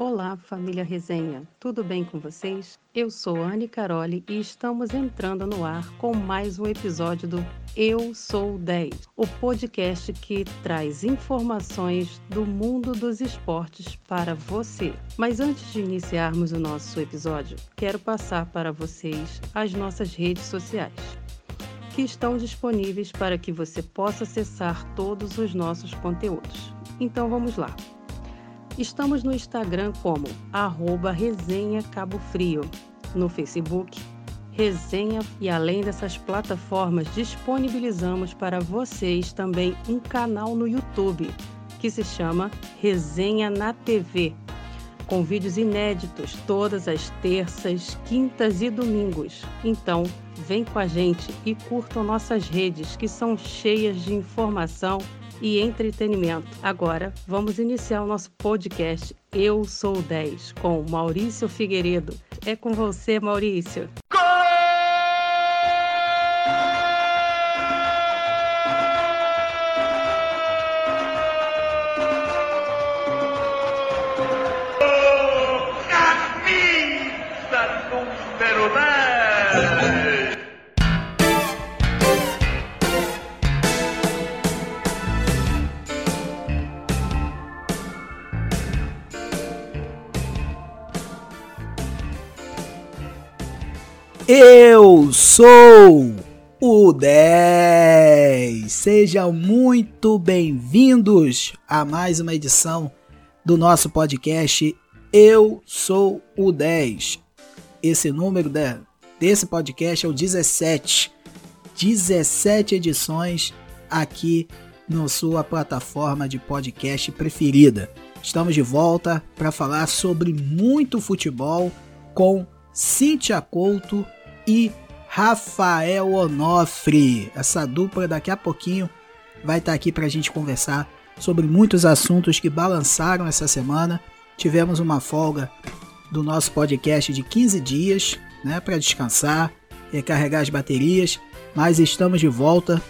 Olá, família Resenha, tudo bem com vocês? Eu sou Anne Caroli e estamos entrando no ar com mais um episódio do Eu Sou 10, o podcast que traz informações do mundo dos esportes para você. Mas antes de iniciarmos o nosso episódio, quero passar para vocês as nossas redes sociais que estão disponíveis para que você possa acessar todos os nossos conteúdos. Então vamos lá. Estamos no Instagram como arroba Resenha Cabo Frio, no Facebook Resenha e além dessas plataformas disponibilizamos para vocês também um canal no YouTube que se chama Resenha na TV, com vídeos inéditos todas as terças, quintas e domingos. Então, vem com a gente e curtam nossas redes que são cheias de informação e entretenimento. Agora, vamos iniciar o nosso podcast Eu Sou 10 com Maurício Figueiredo. É com você, Maurício. Eu sou o 10. Sejam muito bem-vindos a mais uma edição do nosso podcast Eu Sou o 10. Esse número de, desse podcast é o 17. 17 edições aqui na sua plataforma de podcast preferida. Estamos de volta para falar sobre muito futebol com Cíntia Couto e Rafael Onofre. Essa dupla daqui a pouquinho vai estar tá aqui para a gente conversar sobre muitos assuntos que balançaram essa semana. Tivemos uma folga do nosso podcast de 15 dias, né, para descansar, recarregar as baterias, mas estamos de volta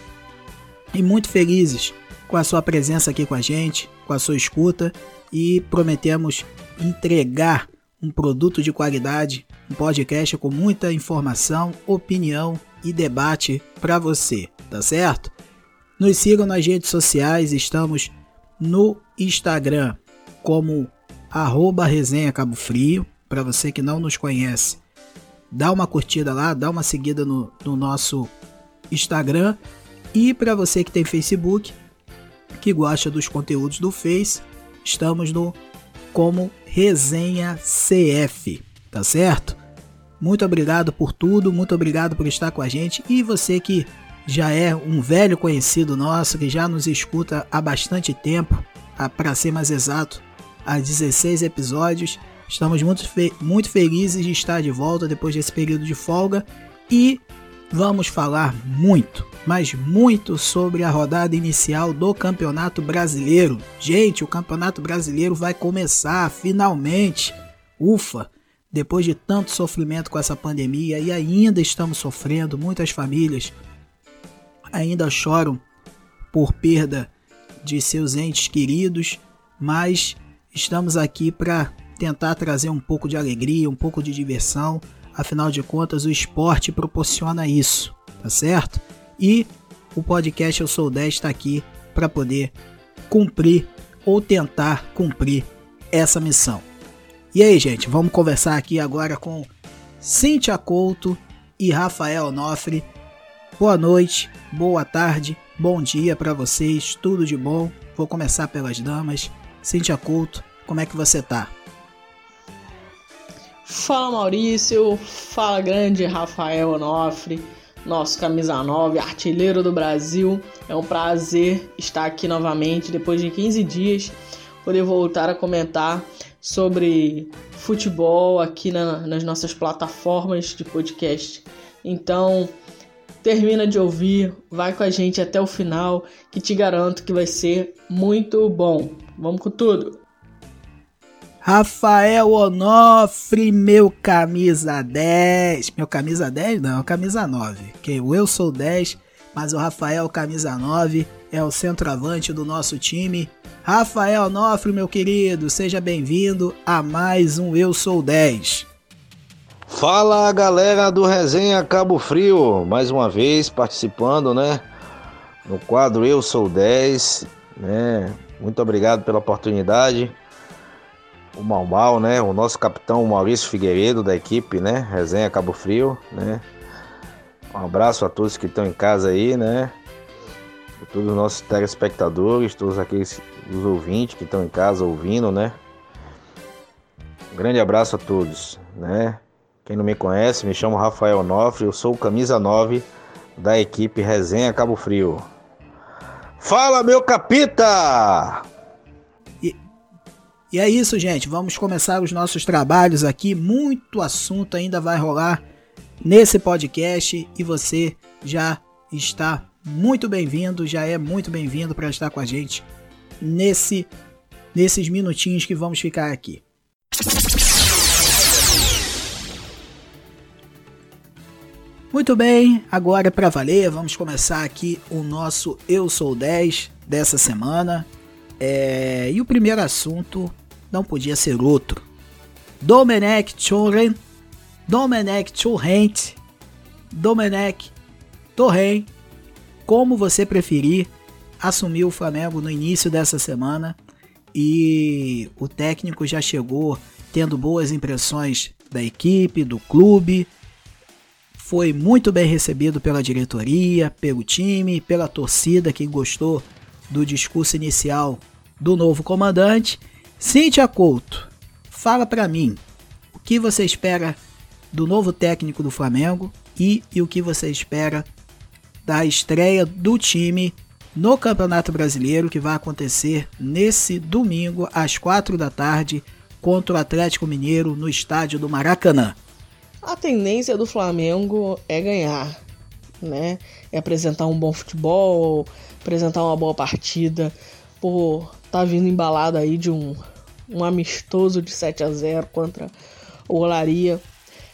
e muito felizes com a sua presença aqui com a gente, com a sua escuta e prometemos entregar um produto de qualidade um podcast com muita informação, opinião e debate para você, tá certo? Nos sigam nas redes sociais, estamos no Instagram como arroba resenha Cabo Frio, para você que não nos conhece, dá uma curtida lá, dá uma seguida no, no nosso Instagram. E para você que tem Facebook, que gosta dos conteúdos do Face, estamos no como Resenha CF, tá certo? Muito obrigado por tudo, muito obrigado por estar com a gente e você que já é um velho conhecido nosso, que já nos escuta há bastante tempo, para ser mais exato, há 16 episódios. Estamos muito, fe muito felizes de estar de volta depois desse período de folga e vamos falar muito, mas muito sobre a rodada inicial do Campeonato Brasileiro. Gente, o Campeonato Brasileiro vai começar finalmente. Ufa! Depois de tanto sofrimento com essa pandemia e ainda estamos sofrendo, muitas famílias ainda choram por perda de seus entes queridos, mas estamos aqui para tentar trazer um pouco de alegria, um pouco de diversão. Afinal de contas, o esporte proporciona isso, tá certo? E o podcast Eu Sou 10 está aqui para poder cumprir ou tentar cumprir essa missão. E aí, gente, vamos conversar aqui agora com Cíntia Couto e Rafael Nofre. Boa noite, boa tarde, bom dia para vocês, tudo de bom. Vou começar pelas damas. Cíntia Couto, como é que você tá? Fala Maurício, fala grande Rafael Onofre, nosso camisa 9, artilheiro do Brasil. É um prazer estar aqui novamente depois de 15 dias, poder voltar a comentar sobre futebol aqui na, nas nossas plataformas de podcast. Então, termina de ouvir, vai com a gente até o final, que te garanto que vai ser muito bom. Vamos com tudo! Rafael Onofre, meu camisa 10. Meu camisa 10 não, camisa 9. Que eu sou 10, mas o Rafael camisa 9 é o centroavante do nosso time Rafael Nofre, meu querido, seja bem-vindo a mais um Eu Sou 10. Fala galera do Resenha Cabo Frio, mais uma vez participando, né? No quadro Eu Sou 10, né? Muito obrigado pela oportunidade. O Mal Mal, né? O nosso capitão Maurício Figueiredo da equipe, né? Resenha Cabo Frio, né? Um abraço a todos que estão em casa aí, né? Todos os nossos telespectadores, todos aqueles os ouvintes que estão em casa ouvindo, né? Um grande abraço a todos, né? Quem não me conhece, me chamo Rafael Nofre, eu sou o camisa 9 da equipe Resenha Cabo Frio. Fala, meu capita! E, e é isso, gente. Vamos começar os nossos trabalhos aqui. Muito assunto ainda vai rolar nesse podcast e você já está muito bem-vindo, já é muito bem-vindo para estar com a gente nesse nesses minutinhos que vamos ficar aqui. Muito bem, agora para valer, vamos começar aqui o nosso Eu Sou 10 dessa semana. É... E o primeiro assunto não podia ser outro. Domenech Torrent, Domenech Torrent, Domenech Torrent, como você preferir, assumiu o Flamengo no início dessa semana e o técnico já chegou tendo boas impressões da equipe, do clube foi muito bem recebido pela diretoria, pelo time, pela torcida que gostou do discurso inicial do novo comandante. Cíntia Couto, fala para mim o que você espera do novo técnico do Flamengo e, e o que você espera da estreia do time no Campeonato Brasileiro que vai acontecer nesse domingo às quatro da tarde contra o Atlético Mineiro no estádio do Maracanã. A tendência do Flamengo é ganhar, né? É apresentar um bom futebol, apresentar uma boa partida. Por tá vindo embalado aí de um, um amistoso de 7 a 0 contra o Olaria.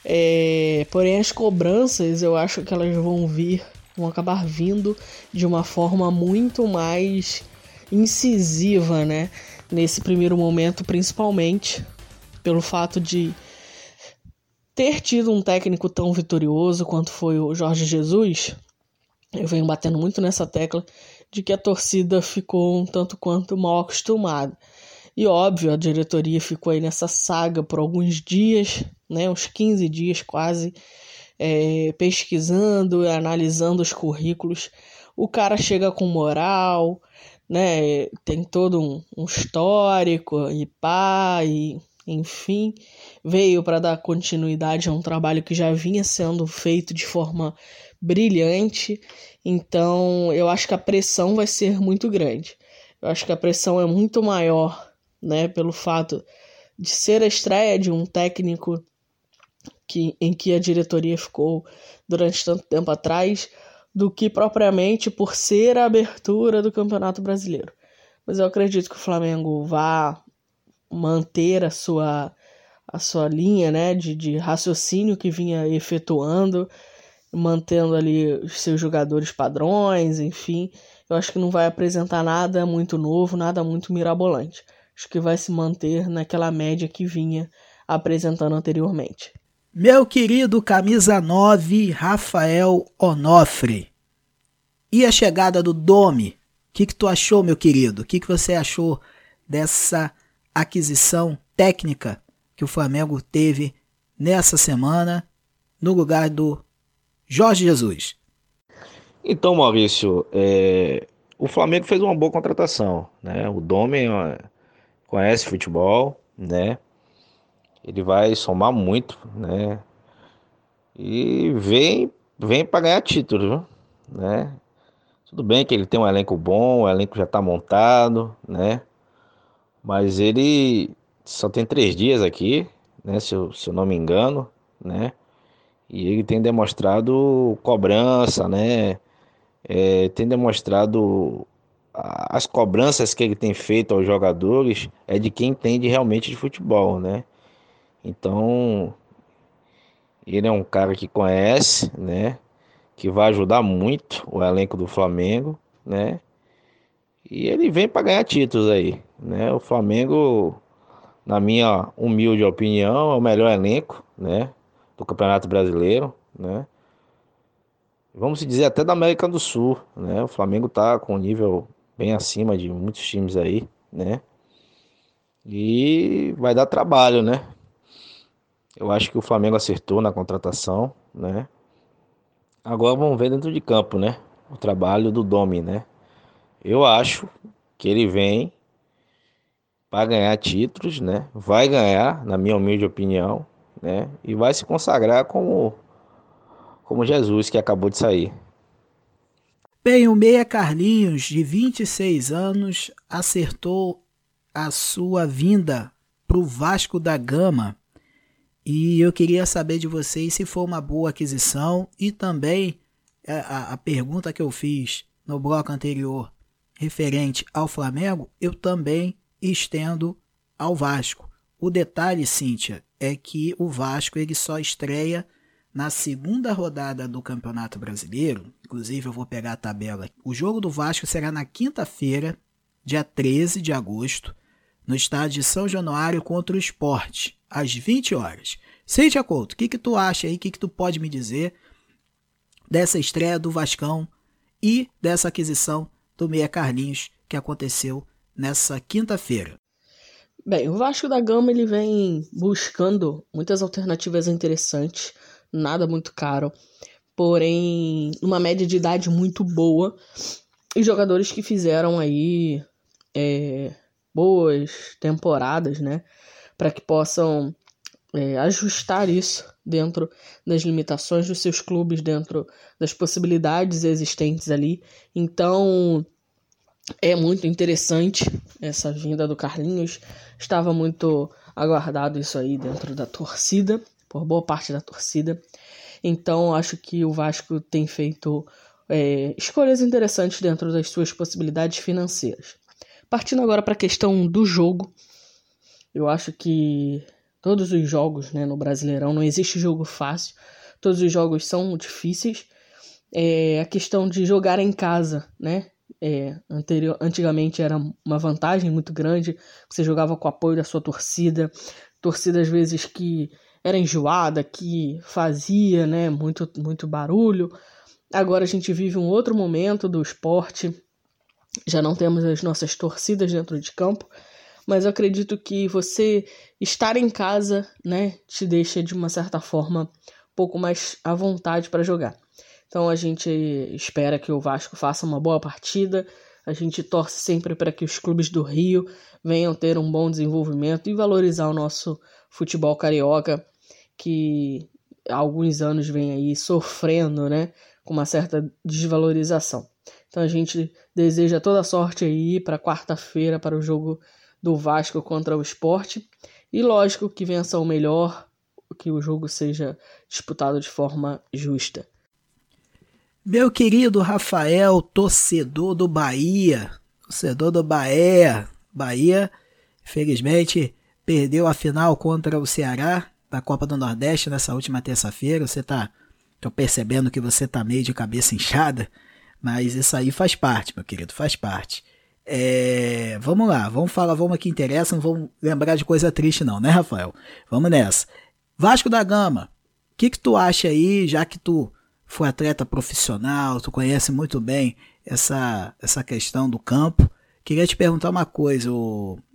É, porém, as cobranças eu acho que elas vão vir, vão acabar vindo de uma forma muito mais incisiva, né? Nesse primeiro momento, principalmente pelo fato de ter tido um técnico tão vitorioso quanto foi o Jorge Jesus, eu venho batendo muito nessa tecla de que a torcida ficou um tanto quanto mal acostumada. E óbvio, a diretoria ficou aí nessa saga por alguns dias, né, uns 15 dias quase, é, pesquisando analisando os currículos. O cara chega com moral, né, tem todo um, um histórico e pá, e enfim, veio para dar continuidade a um trabalho que já vinha sendo feito de forma brilhante. Então, eu acho que a pressão vai ser muito grande. Eu acho que a pressão é muito maior, né, pelo fato de ser a estreia de um técnico que, em que a diretoria ficou durante tanto tempo atrás, do que propriamente por ser a abertura do Campeonato Brasileiro. Mas eu acredito que o Flamengo vá manter a sua, a sua linha né, de, de raciocínio que vinha efetuando, mantendo ali os seus jogadores padrões, enfim. Eu acho que não vai apresentar nada muito novo, nada muito mirabolante. Acho que vai se manter naquela média que vinha apresentando anteriormente. Meu querido camisa 9, Rafael Onofre. E a chegada do Domi? O que, que tu achou, meu querido? O que, que você achou dessa aquisição técnica que o Flamengo teve nessa semana no lugar do Jorge Jesus? Então, Maurício, é, o Flamengo fez uma boa contratação, né? O Domen conhece futebol, né? Ele vai somar muito, né? E vem, vem para ganhar título, né? Tudo bem que ele tem um elenco bom, o elenco já está montado, né? Mas ele só tem três dias aqui, né? Se eu, se eu não me engano, né? E ele tem demonstrado cobrança, né? É, tem demonstrado as cobranças que ele tem feito aos jogadores é de quem entende realmente de futebol, né? Então, ele é um cara que conhece, né? Que vai ajudar muito o elenco do Flamengo, né? E ele vem para ganhar títulos aí, né? O Flamengo, na minha humilde opinião, é o melhor elenco, né, do Campeonato Brasileiro, né? Vamos dizer até da América do Sul, né? O Flamengo tá com um nível bem acima de muitos times aí, né? E vai dar trabalho, né? Eu acho que o Flamengo acertou na contratação, né? Agora vamos ver dentro de campo, né? O trabalho do Domi, né? Eu acho que ele vem para ganhar títulos, né? Vai ganhar, na minha humilde opinião, né? E vai se consagrar como como Jesus que acabou de sair. Bem, o meia Carlinhos, de 26 anos, acertou a sua vinda para o Vasco da Gama. E eu queria saber de vocês se foi uma boa aquisição e também é, a, a pergunta que eu fiz no bloco anterior referente ao Flamengo, eu também estendo ao Vasco. O detalhe, Cíntia, é que o Vasco ele só estreia na segunda rodada do Campeonato Brasileiro. Inclusive, eu vou pegar a tabela. O jogo do Vasco será na quinta-feira, dia 13 de agosto, no estádio de São Januário contra o Esporte, às 20 horas. Cíntia Couto, o que, que tu acha aí? O que, que tu pode me dizer dessa estreia do Vascão e dessa aquisição do Meia Carlinhos que aconteceu nessa quinta-feira. Bem, o Vasco da Gama ele vem buscando muitas alternativas interessantes, nada muito caro, porém uma média de idade muito boa e jogadores que fizeram aí é, boas temporadas, né, para que possam é, ajustar isso dentro das limitações dos seus clubes, dentro das possibilidades existentes ali. Então é muito interessante essa vinda do Carlinhos. Estava muito aguardado isso aí dentro da torcida, por boa parte da torcida. Então acho que o Vasco tem feito é, escolhas interessantes dentro das suas possibilidades financeiras. Partindo agora para a questão do jogo, eu acho que todos os jogos né, no Brasileirão, não existe jogo fácil, todos os jogos são difíceis. É, a questão de jogar em casa, né? É, anterior, antigamente era uma vantagem muito grande, você jogava com o apoio da sua torcida, torcida às vezes que era enjoada, que fazia né, muito, muito barulho. Agora a gente vive um outro momento do esporte, já não temos as nossas torcidas dentro de campo, mas eu acredito que você estar em casa, né, te deixa de uma certa forma um pouco mais à vontade para jogar. Então a gente espera que o Vasco faça uma boa partida. A gente torce sempre para que os clubes do Rio venham ter um bom desenvolvimento e valorizar o nosso futebol carioca, que há alguns anos vem aí sofrendo, né, com uma certa desvalorização. Então a gente deseja toda sorte aí para quarta-feira para o jogo do Vasco contra o esporte. E lógico que vença o melhor, que o jogo seja disputado de forma justa. Meu querido Rafael, torcedor do Bahia, torcedor do Bahia, Bahia, felizmente perdeu a final contra o Ceará da Copa do Nordeste nessa última terça-feira. Você tá, tô percebendo que você tá meio de cabeça inchada, mas isso aí faz parte, meu querido, faz parte. É, vamos lá, vamos falar, vamos aqui interessa, não vamos lembrar de coisa triste não, né, Rafael? Vamos nessa. Vasco da Gama, o que que tu acha aí, já que tu foi atleta profissional, tu conhece muito bem essa, essa questão do campo. Queria te perguntar uma coisa,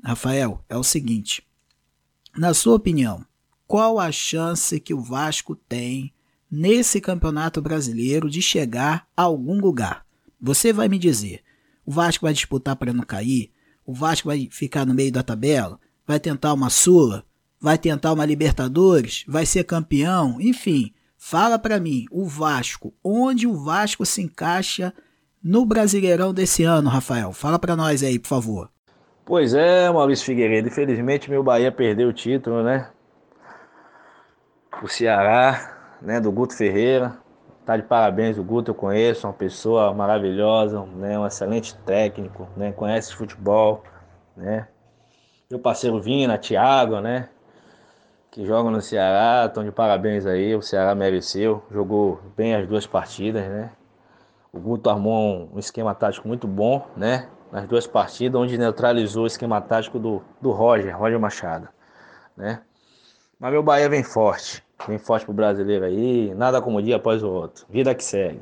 Rafael, é o seguinte, na sua opinião, qual a chance que o Vasco tem nesse campeonato brasileiro de chegar a algum lugar? Você vai me dizer, o Vasco vai disputar para não cair? O Vasco vai ficar no meio da tabela? Vai tentar uma Sula? Vai tentar uma Libertadores? Vai ser campeão? Enfim, fala para mim, o Vasco, onde o Vasco se encaixa no Brasileirão desse ano, Rafael? Fala para nós aí, por favor. Pois é, Maurício Figueiredo. Infelizmente, meu Bahia perdeu o título, né? O Ceará, né? Do Guto Ferreira. Tá de parabéns o Guto, eu conheço, uma pessoa maravilhosa, né, um excelente técnico, né, conhece futebol, né. Meu parceiro Vina, Thiago, né, que jogam no Ceará, estão de parabéns aí, o Ceará mereceu, jogou bem as duas partidas, né. O Guto armou um esquema tático muito bom, né, nas duas partidas, onde neutralizou o esquema tático do, do Roger, Roger Machado, né? Mas meu Bahia vem forte, vem forte pro brasileiro aí, nada como um dia após o outro, vida que segue.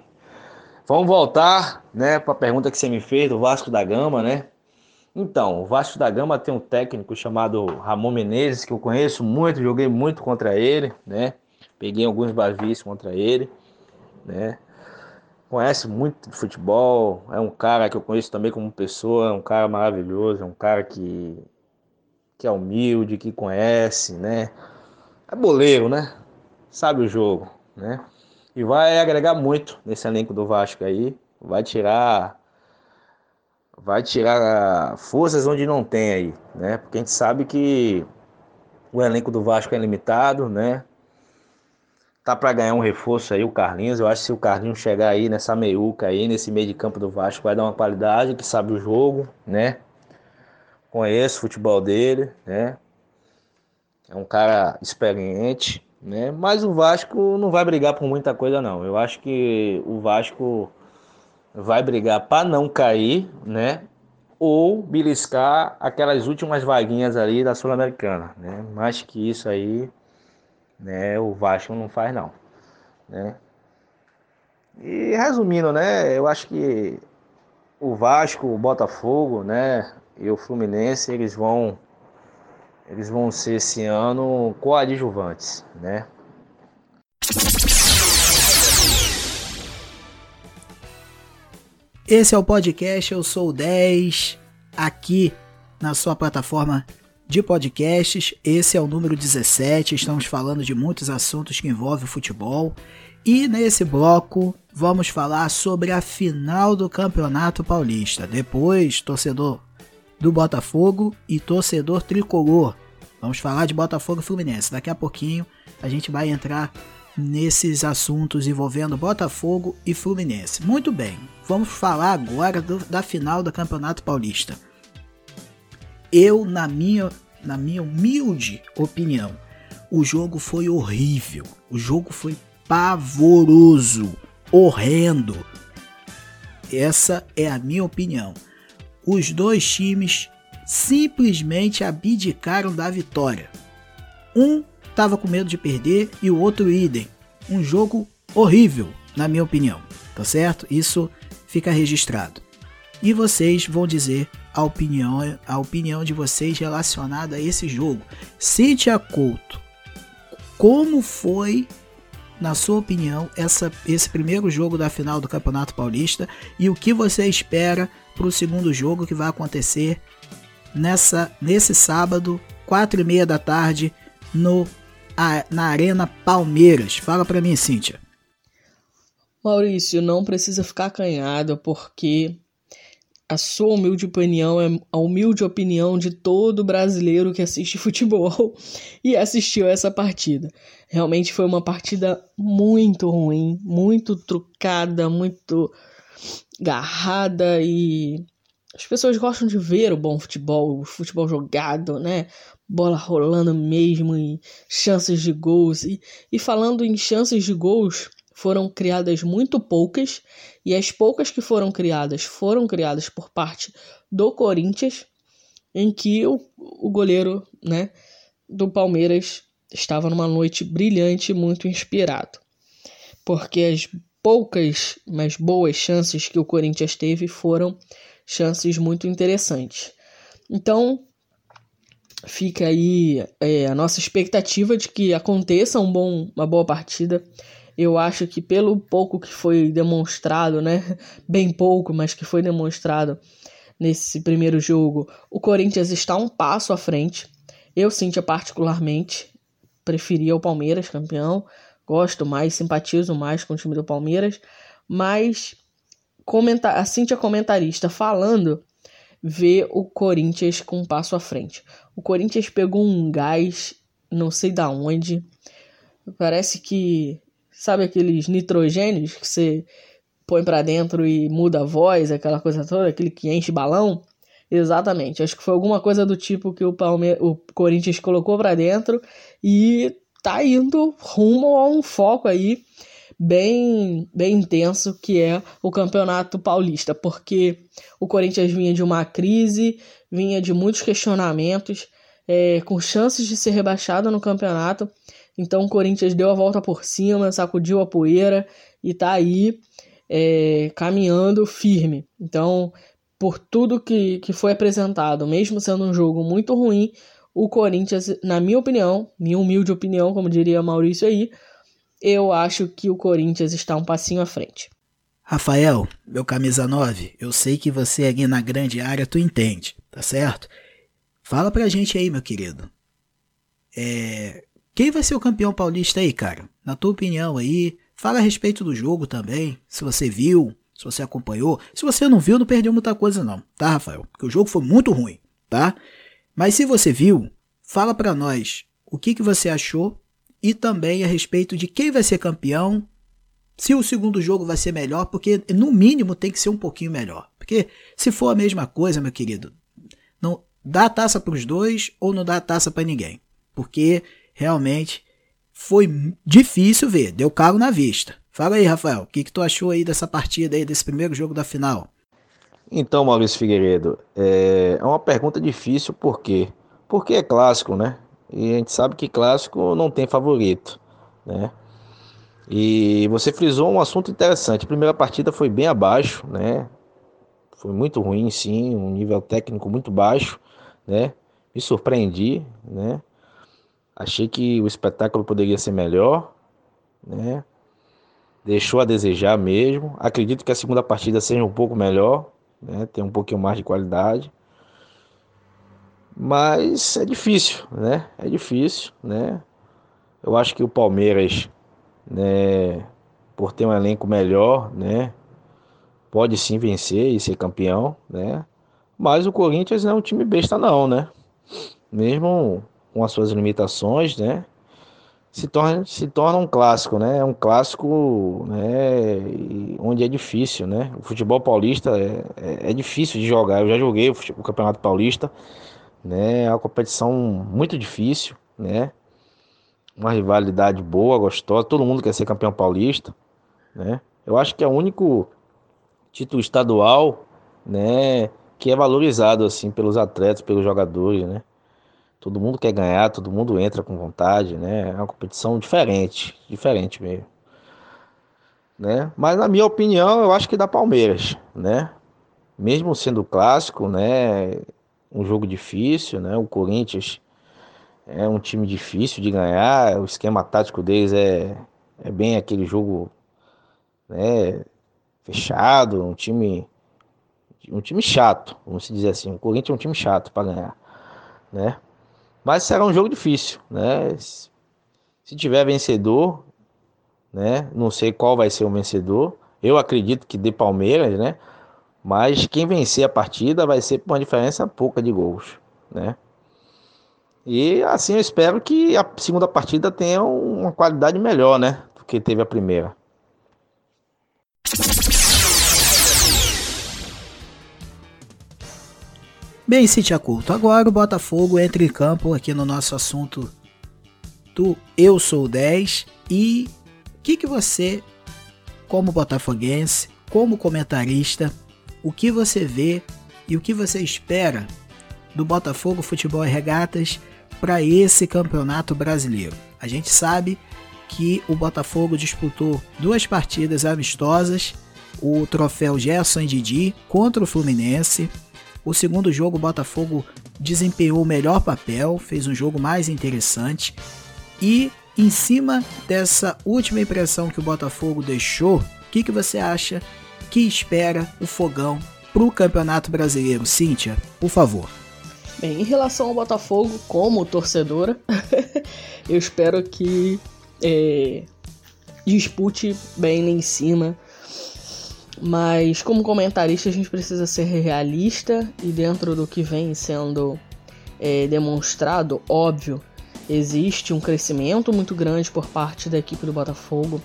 Vamos voltar, né, para a pergunta que você me fez do Vasco da Gama, né? Então, o Vasco da Gama tem um técnico chamado Ramon Menezes, que eu conheço muito, joguei muito contra ele, né? Peguei alguns bavis contra ele, né? Conhece muito de futebol, é um cara que eu conheço também como pessoa, é um cara maravilhoso, é um cara que, que é humilde, que conhece, né? É boleiro, né? Sabe o jogo, né? E vai agregar muito nesse elenco do Vasco aí, vai tirar vai tirar forças onde não tem aí, né? Porque a gente sabe que o elenco do Vasco é limitado, né? Tá para ganhar um reforço aí o Carlinhos. Eu acho que se o Carlinhos chegar aí nessa meiuca aí, nesse meio de campo do Vasco, vai dar uma qualidade, que sabe o jogo, né? Conheço o futebol dele, né? É um cara experiente, né? Mas o Vasco não vai brigar por muita coisa não. Eu acho que o Vasco vai brigar para não cair, né? Ou beliscar aquelas últimas vaguinhas ali da Sul-Americana, né? Mais que isso aí, né? O Vasco não faz não, né? E resumindo, né? Eu acho que o Vasco, o Botafogo, né? E o Fluminense, eles vão eles vão ser esse ano coadjuvantes, né? Esse é o podcast, eu sou o 10, aqui na sua plataforma de podcasts. Esse é o número 17, estamos falando de muitos assuntos que envolvem o futebol. E nesse bloco vamos falar sobre a final do Campeonato Paulista. Depois, torcedor do Botafogo e torcedor tricolor. Vamos falar de Botafogo e Fluminense. Daqui a pouquinho a gente vai entrar nesses assuntos envolvendo Botafogo e Fluminense. Muito bem, vamos falar agora do, da final do Campeonato Paulista. Eu, na minha, na minha humilde opinião, o jogo foi horrível. O jogo foi pavoroso, horrendo. Essa é a minha opinião. Os dois times simplesmente abdicaram da vitória. Um estava com medo de perder e o outro idem. Um jogo horrível, na minha opinião, tá certo? Isso fica registrado. E vocês vão dizer a opinião, a opinião de vocês relacionada a esse jogo. Cíntia Couto, como foi, na sua opinião, essa, esse primeiro jogo da final do Campeonato Paulista e o que você espera para o segundo jogo que vai acontecer nessa nesse sábado, quatro e meia da tarde, no a, na Arena Palmeiras. Fala para mim, Cíntia. Maurício, não precisa ficar acanhado, porque a sua humilde opinião é a humilde opinião de todo brasileiro que assiste futebol e assistiu essa partida. Realmente foi uma partida muito ruim, muito trucada, muito garrada e as pessoas gostam de ver o bom futebol, o futebol jogado, né? Bola rolando mesmo e chances de gols. E, e falando em chances de gols, foram criadas muito poucas, e as poucas que foram criadas foram criadas por parte do Corinthians, em que o, o goleiro né, do Palmeiras estava numa noite brilhante, muito inspirado. Porque as poucas, mas boas chances que o Corinthians teve foram chances muito interessantes. Então, fica aí é, a nossa expectativa de que aconteça um bom, uma boa partida. Eu acho que pelo pouco que foi demonstrado, né, bem pouco, mas que foi demonstrado nesse primeiro jogo, o Corinthians está um passo à frente. Eu senti particularmente preferia o Palmeiras campeão, gosto mais, simpatizo mais com o time do Palmeiras, mas comenta a Cintia comentarista falando vê o Corinthians com um passo à frente. O Corinthians pegou um gás, não sei da onde. Parece que sabe aqueles nitrogênios que você põe para dentro e muda a voz, aquela coisa toda, aquele que enche balão. Exatamente, acho que foi alguma coisa do tipo que o, Palme o Corinthians colocou para dentro e tá indo rumo a um foco aí bem, bem intenso que é o Campeonato Paulista, porque o Corinthians vinha de uma crise, vinha de muitos questionamentos, é, com chances de ser rebaixado no campeonato. Então o Corinthians deu a volta por cima, sacudiu a poeira e tá aí é, caminhando firme. Então, por tudo que, que foi apresentado, mesmo sendo um jogo muito ruim, o Corinthians, na minha opinião, minha humilde opinião, como diria Maurício aí, eu acho que o Corinthians está um passinho à frente. Rafael, meu camisa 9, eu sei que você aqui na grande área tu entende, tá certo? Fala pra gente aí, meu querido. É, quem vai ser o campeão paulista aí, cara? Na tua opinião aí, fala a respeito do jogo também, se você viu, se você acompanhou. Se você não viu, não perdeu muita coisa não, tá, Rafael? Porque o jogo foi muito ruim, tá? Mas se você viu, fala pra nós o que, que você achou e também a respeito de quem vai ser campeão, se o segundo jogo vai ser melhor, porque no mínimo tem que ser um pouquinho melhor. Porque se for a mesma coisa, meu querido, não dá a taça para os dois ou não dá a taça para ninguém. Porque realmente foi difícil ver, deu caro na vista. Fala aí, Rafael, o que, que tu achou aí dessa partida aí, desse primeiro jogo da final? Então, Maurício Figueiredo, é, é uma pergunta difícil, por quê? Porque é clássico, né? E a gente sabe que clássico não tem favorito, né? E você frisou um assunto interessante. A primeira partida foi bem abaixo, né? Foi muito ruim, sim, um nível técnico muito baixo, né? Me surpreendi, né? Achei que o espetáculo poderia ser melhor, né? Deixou a desejar mesmo. Acredito que a segunda partida seja um pouco melhor, né? Tem um pouquinho mais de qualidade. Mas é difícil, né? É difícil, né? Eu acho que o Palmeiras, né, por ter um elenco melhor, né, pode sim vencer e ser campeão, né? Mas o Corinthians não é um time besta não, né? Mesmo com as suas limitações, né? Se torna, se torna um clássico, né? É um clássico, né? Onde é difícil, né? O futebol paulista é, é, é difícil de jogar. Eu já joguei o, o Campeonato Paulista né? É uma competição muito difícil, né? Uma rivalidade boa, gostosa. Todo mundo quer ser campeão paulista, né? Eu acho que é o único título estadual, né, que é valorizado assim pelos atletas, pelos jogadores, né? Todo mundo quer ganhar, todo mundo entra com vontade, né? É uma competição diferente, diferente mesmo. Né? Mas na minha opinião, eu acho que dá Palmeiras, né? Mesmo sendo clássico, né? um jogo difícil, né? O Corinthians é um time difícil de ganhar, o esquema tático deles é, é bem aquele jogo né, fechado, um time um time chato, vamos dizer assim. O Corinthians é um time chato para ganhar, né? Mas será um jogo difícil, né? Se tiver vencedor, né? Não sei qual vai ser o vencedor. Eu acredito que de Palmeiras, né? Mas quem vencer a partida vai ser por uma diferença pouca de gols, né? E assim eu espero que a segunda partida tenha uma qualidade melhor, né? Do que teve a primeira. Bem, Cintia Culto, agora o Botafogo entra em campo aqui no nosso assunto do Eu Sou 10 e o que, que você, como botafoguense, como comentarista, o que você vê e o que você espera do Botafogo Futebol e Regatas para esse campeonato brasileiro. A gente sabe que o Botafogo disputou duas partidas amistosas, o troféu Gerson Didi contra o Fluminense. O segundo jogo o Botafogo desempenhou o melhor papel, fez um jogo mais interessante e em cima dessa última impressão que o Botafogo deixou, o que, que você acha que espera o Fogão para o Campeonato Brasileiro? Cíntia, por favor. Bem, em relação ao Botafogo, como torcedora, eu espero que é, dispute bem lá em cima. Mas como comentarista a gente precisa ser realista e dentro do que vem sendo é, demonstrado, óbvio, existe um crescimento muito grande por parte da equipe do Botafogo.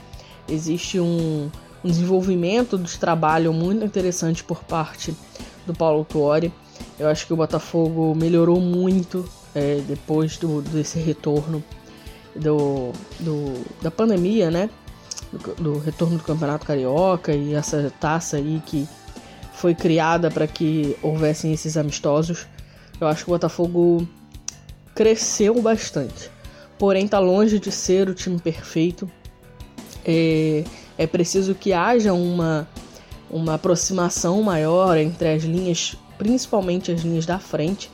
Existe um, um desenvolvimento de trabalho muito interessante por parte do Paulo Tuori. Eu acho que o Botafogo melhorou muito é, depois do, desse retorno do, do, da pandemia, né? Do, retorno do Campeonato Carioca e essa taça aí que foi criada para que houvessem esses amistosos. Eu acho que o Botafogo cresceu bastante. Porém, está longe de ser o time perfeito. É, é preciso que haja uma, uma aproximação maior entre as linhas, principalmente as linhas da frente.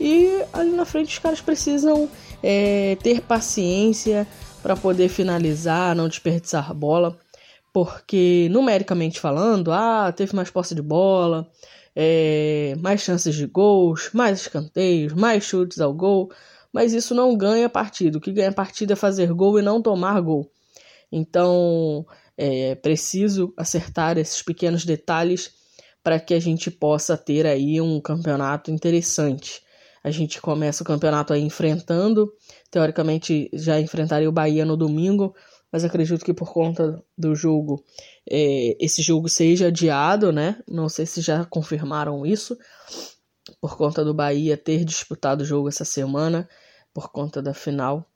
E ali na frente os caras precisam é, ter paciência para poder finalizar, não desperdiçar bola, porque numericamente falando, ah, teve mais posse de bola, é, mais chances de gols, mais escanteios, mais chutes ao gol, mas isso não ganha partido. O que ganha partido é fazer gol e não tomar gol. Então é preciso acertar esses pequenos detalhes para que a gente possa ter aí um campeonato interessante. A gente começa o campeonato aí enfrentando, teoricamente já enfrentaria o Bahia no domingo, mas acredito que por conta do jogo, é, esse jogo seja adiado, né? Não sei se já confirmaram isso, por conta do Bahia ter disputado o jogo essa semana, por conta da final.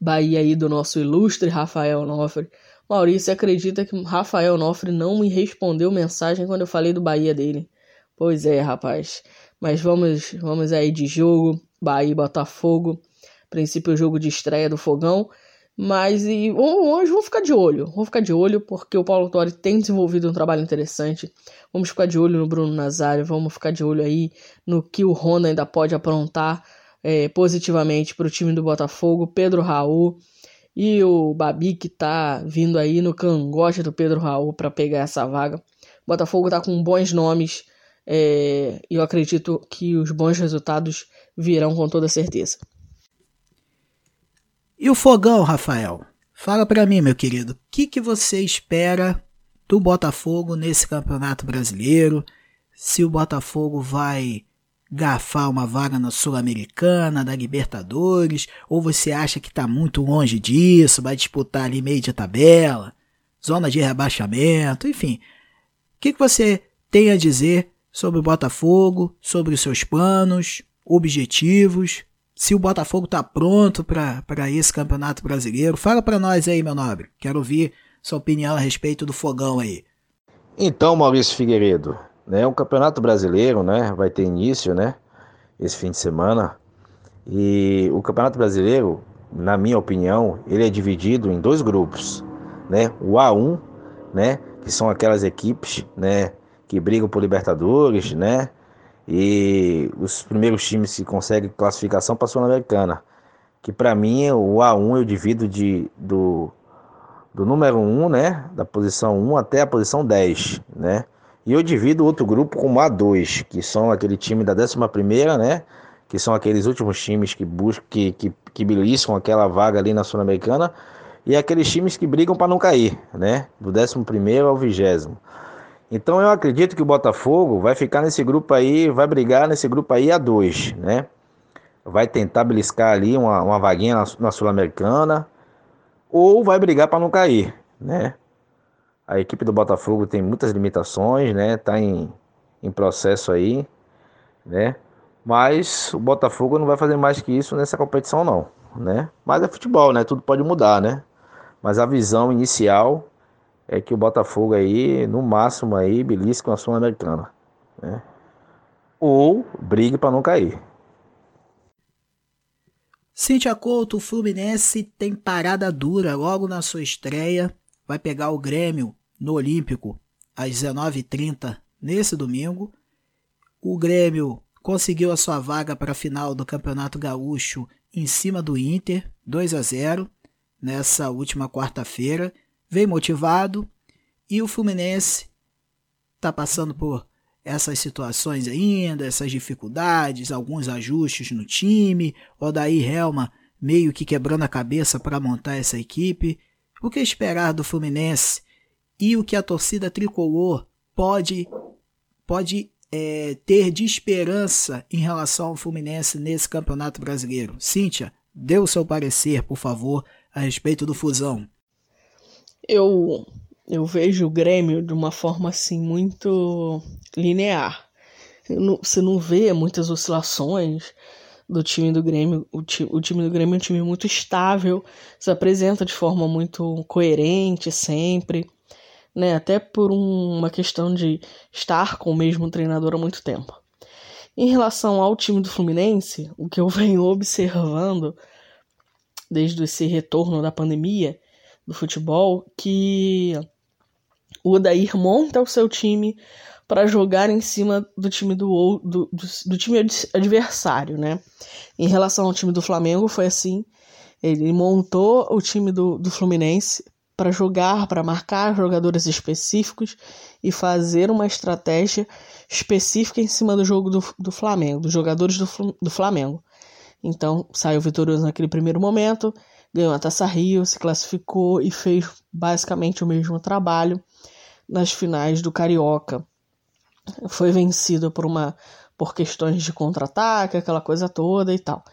Bahia aí do nosso ilustre Rafael Nofre. Maurício acredita que Rafael Nofre não me respondeu mensagem quando eu falei do Bahia dele. Pois é, rapaz. Mas vamos, vamos aí de jogo, Bahia e Botafogo. Princípio, o jogo de estreia do Fogão. Mas e hoje vamos ficar de olho. Vamos ficar de olho porque o Paulo Torre tem desenvolvido um trabalho interessante. Vamos ficar de olho no Bruno Nazário. Vamos ficar de olho aí no que o Honda ainda pode aprontar é, positivamente para o time do Botafogo. Pedro Raul e o Babi que tá vindo aí no cangote do Pedro Raul para pegar essa vaga. O Botafogo tá com bons nomes é, eu acredito que os bons resultados virão com toda certeza. E o fogão, Rafael? Fala para mim, meu querido, o que, que você espera do Botafogo nesse Campeonato Brasileiro? Se o Botafogo vai garfar uma vaga na Sul-Americana, da Libertadores, ou você acha que está muito longe disso, vai disputar ali meio de tabela, zona de rebaixamento, enfim. O que, que você tem a dizer sobre o Botafogo, sobre os seus planos, objetivos, se o Botafogo está pronto para esse campeonato brasileiro. Fala para nós aí, meu nobre. Quero ouvir sua opinião a respeito do fogão aí. Então, Maurício Figueiredo, né, o Campeonato Brasileiro, né, vai ter início, né, esse fim de semana. E o Campeonato Brasileiro, na minha opinião, ele é dividido em dois grupos, né? O A1, né, que são aquelas equipes, né, que brigam por Libertadores, né? E os primeiros times que conseguem classificação para a Sul-Americana. Que para mim o A1 eu divido de, do, do número 1, né? Da posição 1 até a posição 10, né? E eu divido outro grupo como A2, que são aquele time da 11 né? Que são aqueles últimos times que buscam, que, que, que beliscam aquela vaga ali na Sul-Americana. E aqueles times que brigam para não cair, né? Do 11 ao 20 então eu acredito que o Botafogo vai ficar nesse grupo aí, vai brigar nesse grupo aí a dois, né? Vai tentar beliscar ali uma, uma vaguinha na, na Sul-Americana ou vai brigar para não cair, né? A equipe do Botafogo tem muitas limitações, né? Tá em, em processo aí, né? Mas o Botafogo não vai fazer mais que isso nessa competição não, né? Mas é futebol, né? Tudo pode mudar, né? Mas a visão inicial é que o Botafogo aí, no máximo aí, belisca com a Sul-Americana. Né? Ou brigue para não cair. Cintia Couto, o Fluminense tem parada dura logo na sua estreia. Vai pegar o Grêmio no Olímpico às 19h30 nesse domingo. O Grêmio conseguiu a sua vaga para a final do Campeonato Gaúcho em cima do Inter, 2 a 0 nessa última quarta-feira vem motivado e o Fluminense está passando por essas situações ainda, essas dificuldades, alguns ajustes no time, o daí Helma meio que quebrando a cabeça para montar essa equipe. O que esperar do Fluminense e o que a torcida tricolor pode pode é, ter de esperança em relação ao Fluminense nesse campeonato brasileiro? Cíntia, dê o seu parecer, por favor, a respeito do Fusão eu, eu vejo o Grêmio de uma forma assim muito linear. Não, você não vê muitas oscilações. do time do Grêmio. O, ti, o time do Grêmio é um time muito estável, se apresenta de forma muito coerente sempre, né? Até por um, uma questão de estar com o mesmo treinador há muito tempo. Em relação ao time do Fluminense, o que eu venho observando desde esse retorno da pandemia do futebol, que o Odair monta o seu time para jogar em cima do time do, do, do, do, time adversário, né? Em relação ao time do Flamengo, foi assim. Ele montou o time do, do Fluminense para jogar, para marcar jogadores específicos e fazer uma estratégia específica em cima do jogo do, do Flamengo, dos jogadores do, do Flamengo. Então, saiu vitorioso naquele primeiro momento, ganhou a Taça Rio, se classificou e fez basicamente o mesmo trabalho nas finais do Carioca. Foi vencido por uma por questões de contra-ataque, aquela coisa toda e tal.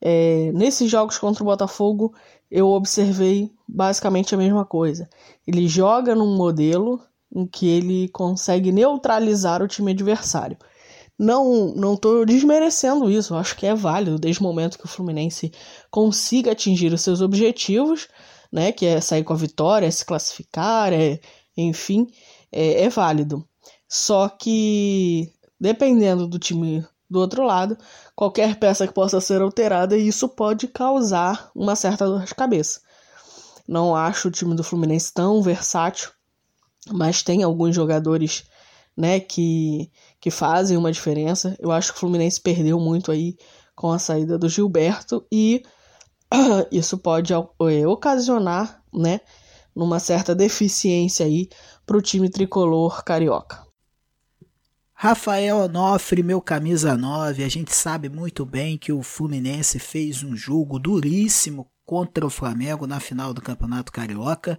É, nesses jogos contra o Botafogo, eu observei basicamente a mesma coisa. Ele joga num modelo em que ele consegue neutralizar o time adversário. Não, não tô desmerecendo isso, acho que é válido desde o momento que o Fluminense consiga atingir os seus objetivos, né, que é sair com a vitória, é se classificar, é, enfim, é, é válido. Só que dependendo do time do outro lado, qualquer peça que possa ser alterada, isso pode causar uma certa dor de cabeça. Não acho o time do Fluminense tão versátil mas tem alguns jogadores né, que, que fazem uma diferença. Eu acho que o Fluminense perdeu muito aí com a saída do Gilberto e isso pode é, ocasionar, né, numa certa deficiência aí para o time tricolor carioca. Rafael Onofre, meu camisa 9, a gente sabe muito bem que o Fluminense fez um jogo duríssimo contra o Flamengo na final do Campeonato Carioca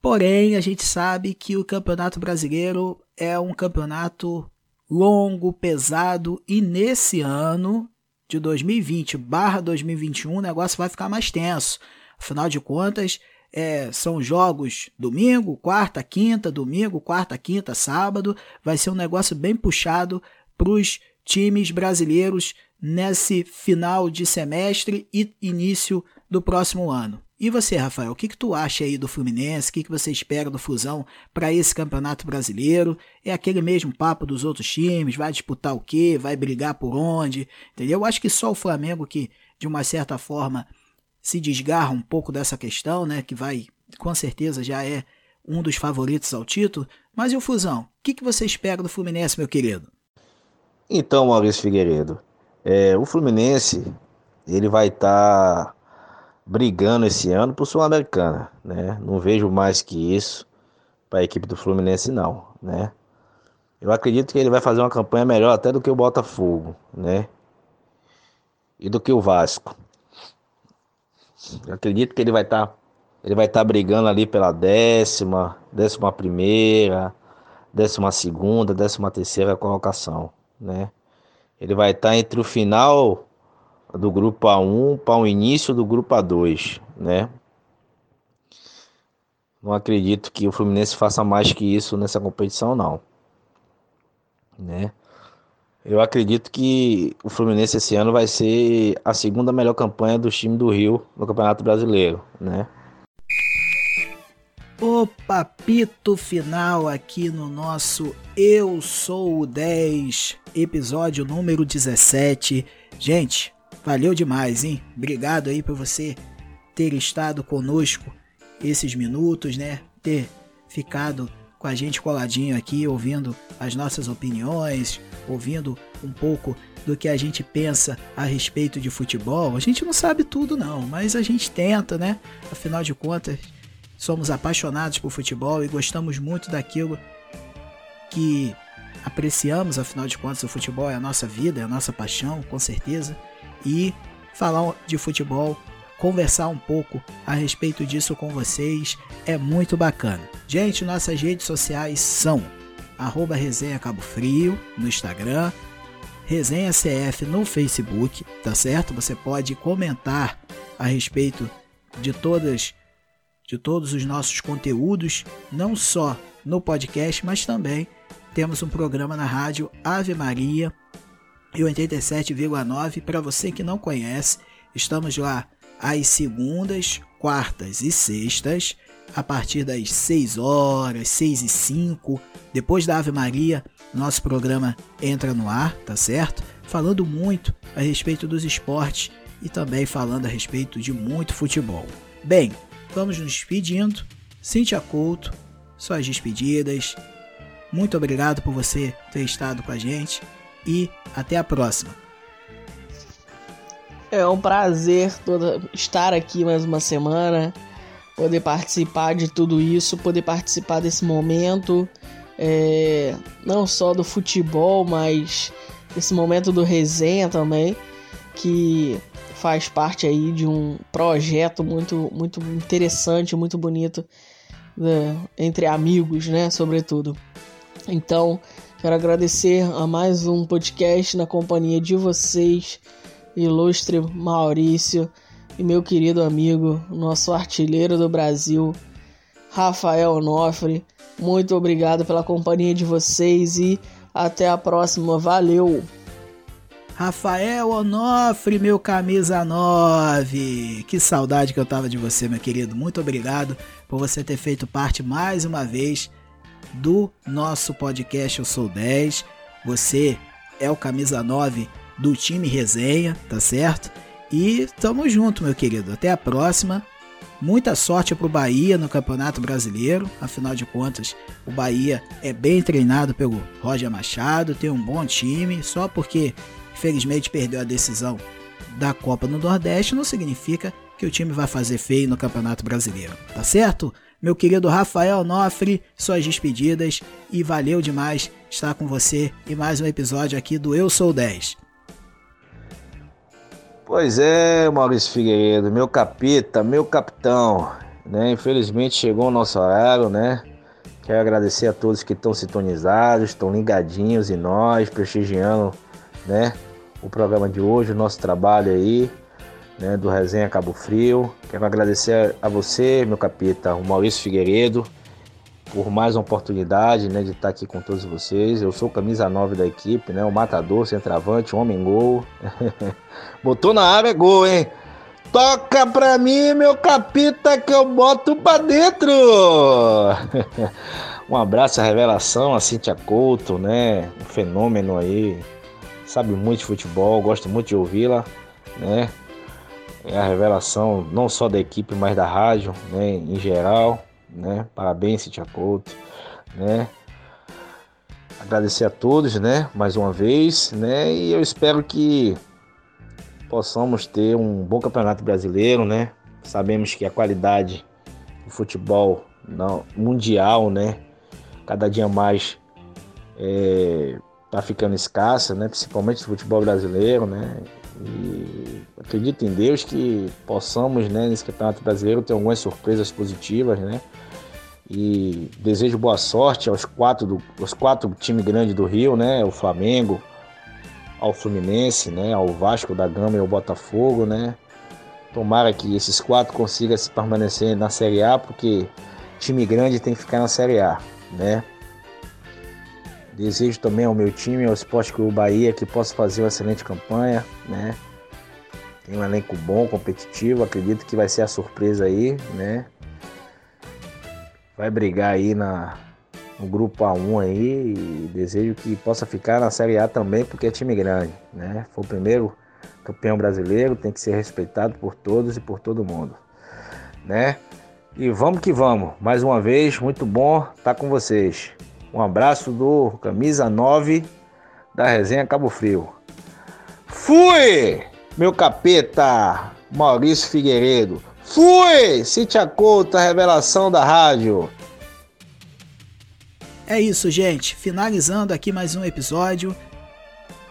Porém, a gente sabe que o Campeonato Brasileiro é um campeonato longo, pesado e nesse ano de 2020 barra 2021 o negócio vai ficar mais tenso. Afinal de contas, é, são jogos domingo, quarta, quinta, domingo, quarta, quinta, sábado. Vai ser um negócio bem puxado para os times brasileiros nesse final de semestre e início do próximo ano. E você, Rafael, o que, que tu acha aí do Fluminense? O que, que você espera do Fusão para esse Campeonato Brasileiro? É aquele mesmo papo dos outros times? Vai disputar o quê? Vai brigar por onde? Entendeu? Eu acho que só o Flamengo que, de uma certa forma, se desgarra um pouco dessa questão, né? Que vai, com certeza, já é um dos favoritos ao título. Mas e o Fusão? O que, que você espera do Fluminense, meu querido? Então, Maurício Figueiredo, é, o Fluminense ele vai estar... Tá brigando esse ano por Sul-Americana, né? Não vejo mais que isso para a equipe do Fluminense não, né? Eu acredito que ele vai fazer uma campanha melhor até do que o Botafogo, né? E do que o Vasco. Eu acredito que ele vai estar tá, ele vai estar tá brigando ali pela décima, décima primeira, décima segunda, décima terceira colocação, né? Ele vai estar tá entre o final do grupo A1 para o início do grupo A2, né? Não acredito que o Fluminense faça mais que isso nessa competição, não. Né? Eu acredito que o Fluminense esse ano vai ser a segunda melhor campanha do time do Rio no Campeonato Brasileiro, né? O papito final aqui no nosso Eu Sou o 10, episódio número 17. Gente, Valeu demais, hein? Obrigado aí por você ter estado conosco esses minutos, né? Ter ficado com a gente coladinho aqui, ouvindo as nossas opiniões, ouvindo um pouco do que a gente pensa a respeito de futebol. A gente não sabe tudo não, mas a gente tenta, né? Afinal de contas, somos apaixonados por futebol e gostamos muito daquilo que apreciamos, afinal de contas, o futebol é a nossa vida, é a nossa paixão, com certeza e falar de futebol, conversar um pouco a respeito disso com vocês é muito bacana. Gente, nossas redes sociais são arroba resenha Cabo Frio no Instagram, resenha CF no Facebook, tá certo? Você pode comentar a respeito de todas de todos os nossos conteúdos, não só no podcast, mas também temos um programa na rádio Ave Maria e 87,9 para você que não conhece. Estamos lá às segundas, quartas e sextas, a partir das 6 horas, 6 e 5, depois da Ave Maria, nosso programa entra no ar, tá certo? Falando muito a respeito dos esportes e também falando a respeito de muito futebol. Bem, vamos nos despedindo. Cintia Couto, suas despedidas. Muito obrigado por você ter estado com a gente e até a próxima. É um prazer toda, estar aqui mais uma semana, poder participar de tudo isso, poder participar desse momento, é, não só do futebol, mas esse momento do resenha também, que faz parte aí de um projeto muito, muito interessante, muito bonito né, entre amigos, né, sobretudo. Então, quero agradecer a mais um podcast na companhia de vocês ilustre Maurício e meu querido amigo, nosso artilheiro do Brasil, Rafael Onofre. Muito obrigado pela companhia de vocês e até a próxima. Valeu! Rafael Onofre, meu camisa 9. Que saudade que eu tava de você, meu querido. Muito obrigado por você ter feito parte mais uma vez do nosso podcast Eu Sou 10. Você é o camisa 9 do time Resenha, tá certo? E tamo junto, meu querido. Até a próxima. Muita sorte pro Bahia no Campeonato Brasileiro. Afinal de contas, o Bahia é bem treinado pelo Roger Machado, tem um bom time. Só porque, infelizmente, perdeu a decisão da Copa no Nordeste não significa que o time vai fazer feio no Campeonato Brasileiro, tá certo? Meu querido Rafael Nofre, suas despedidas e valeu demais estar com você em mais um episódio aqui do Eu Sou 10. Pois é, Maurício Figueiredo, meu capita, meu capitão, né? Infelizmente chegou o nosso horário, né? Quero agradecer a todos que estão sintonizados, estão ligadinhos em nós, prestigiando, né? O programa de hoje, o nosso trabalho aí, né? Do Resenha Cabo Frio. Quero agradecer a você, meu capita, o Maurício Figueiredo, por mais uma oportunidade né, de estar aqui com todos vocês. Eu sou camisa 9 da equipe, né, o matador, centroavante, homem gol. Botou na área, é gol, hein? Toca pra mim, meu capita, que eu boto pra dentro! um abraço à revelação, a Cintia Couto, né? Um fenômeno aí. Sabe muito de futebol, gosto muito de ouvi-la, né? É a revelação não só da equipe, mas da rádio, né? Em geral né? Parabéns, Cintia Couto, né? Agradecer a todos, né? Mais uma vez, né? E eu espero que possamos ter um bom campeonato brasileiro, né? Sabemos que a qualidade do futebol não, mundial, né? Cada dia mais é, tá ficando escassa, né? Principalmente no futebol brasileiro, né? E acredito em Deus que possamos, né, nesse Campeonato Brasileiro, ter algumas surpresas positivas, né? E desejo boa sorte aos quatro, do, aos quatro times grandes do Rio, né? O Flamengo, ao Fluminense, né? Ao Vasco da Gama e ao Botafogo, né? Tomara que esses quatro consigam se permanecer na Série A, porque time grande tem que ficar na Série A, né? Desejo também ao meu time, ao Esporte Clube Bahia, que possa fazer uma excelente campanha, né? Tem um elenco bom, competitivo, acredito que vai ser a surpresa aí, né? Vai brigar aí na, no grupo A1 aí e desejo que possa ficar na Série A também, porque é time grande, né? Foi o primeiro campeão brasileiro, tem que ser respeitado por todos e por todo mundo, né? E vamos que vamos. Mais uma vez, muito bom estar com vocês. Um abraço do camisa 9 da resenha Cabo Frio. Fui, meu capeta, Maurício Figueiredo. Fui, Cintia Couto, a revelação da rádio. É isso, gente. Finalizando aqui mais um episódio,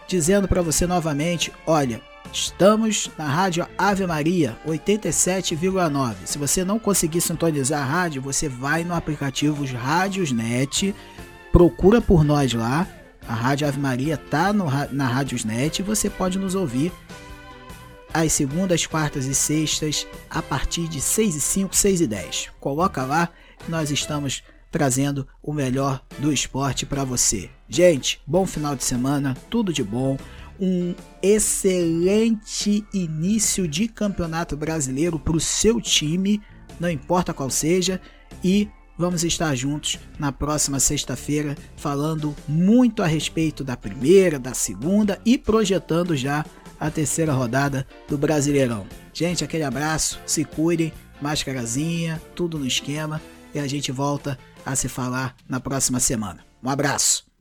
dizendo para você novamente, olha, Estamos na rádio Ave Maria 87,9. Se você não conseguir sintonizar a rádio, você vai no aplicativo Rádios Net, procura por nós lá. A Rádio Ave Maria tá no, na Rádiosnet e você pode nos ouvir às segundas, quartas e sextas a partir de 6 e 5, 6 e 10. Coloca lá nós estamos trazendo o melhor do esporte para você. Gente, bom final de semana, tudo de bom. um excelente início de campeonato brasileiro para o seu time, não importa qual seja, e vamos estar juntos na próxima sexta-feira falando muito a respeito da primeira, da segunda e projetando já a terceira rodada do Brasileirão. Gente, aquele abraço, se cuidem, máscarazinha, tudo no esquema e a gente volta a se falar na próxima semana. Um abraço!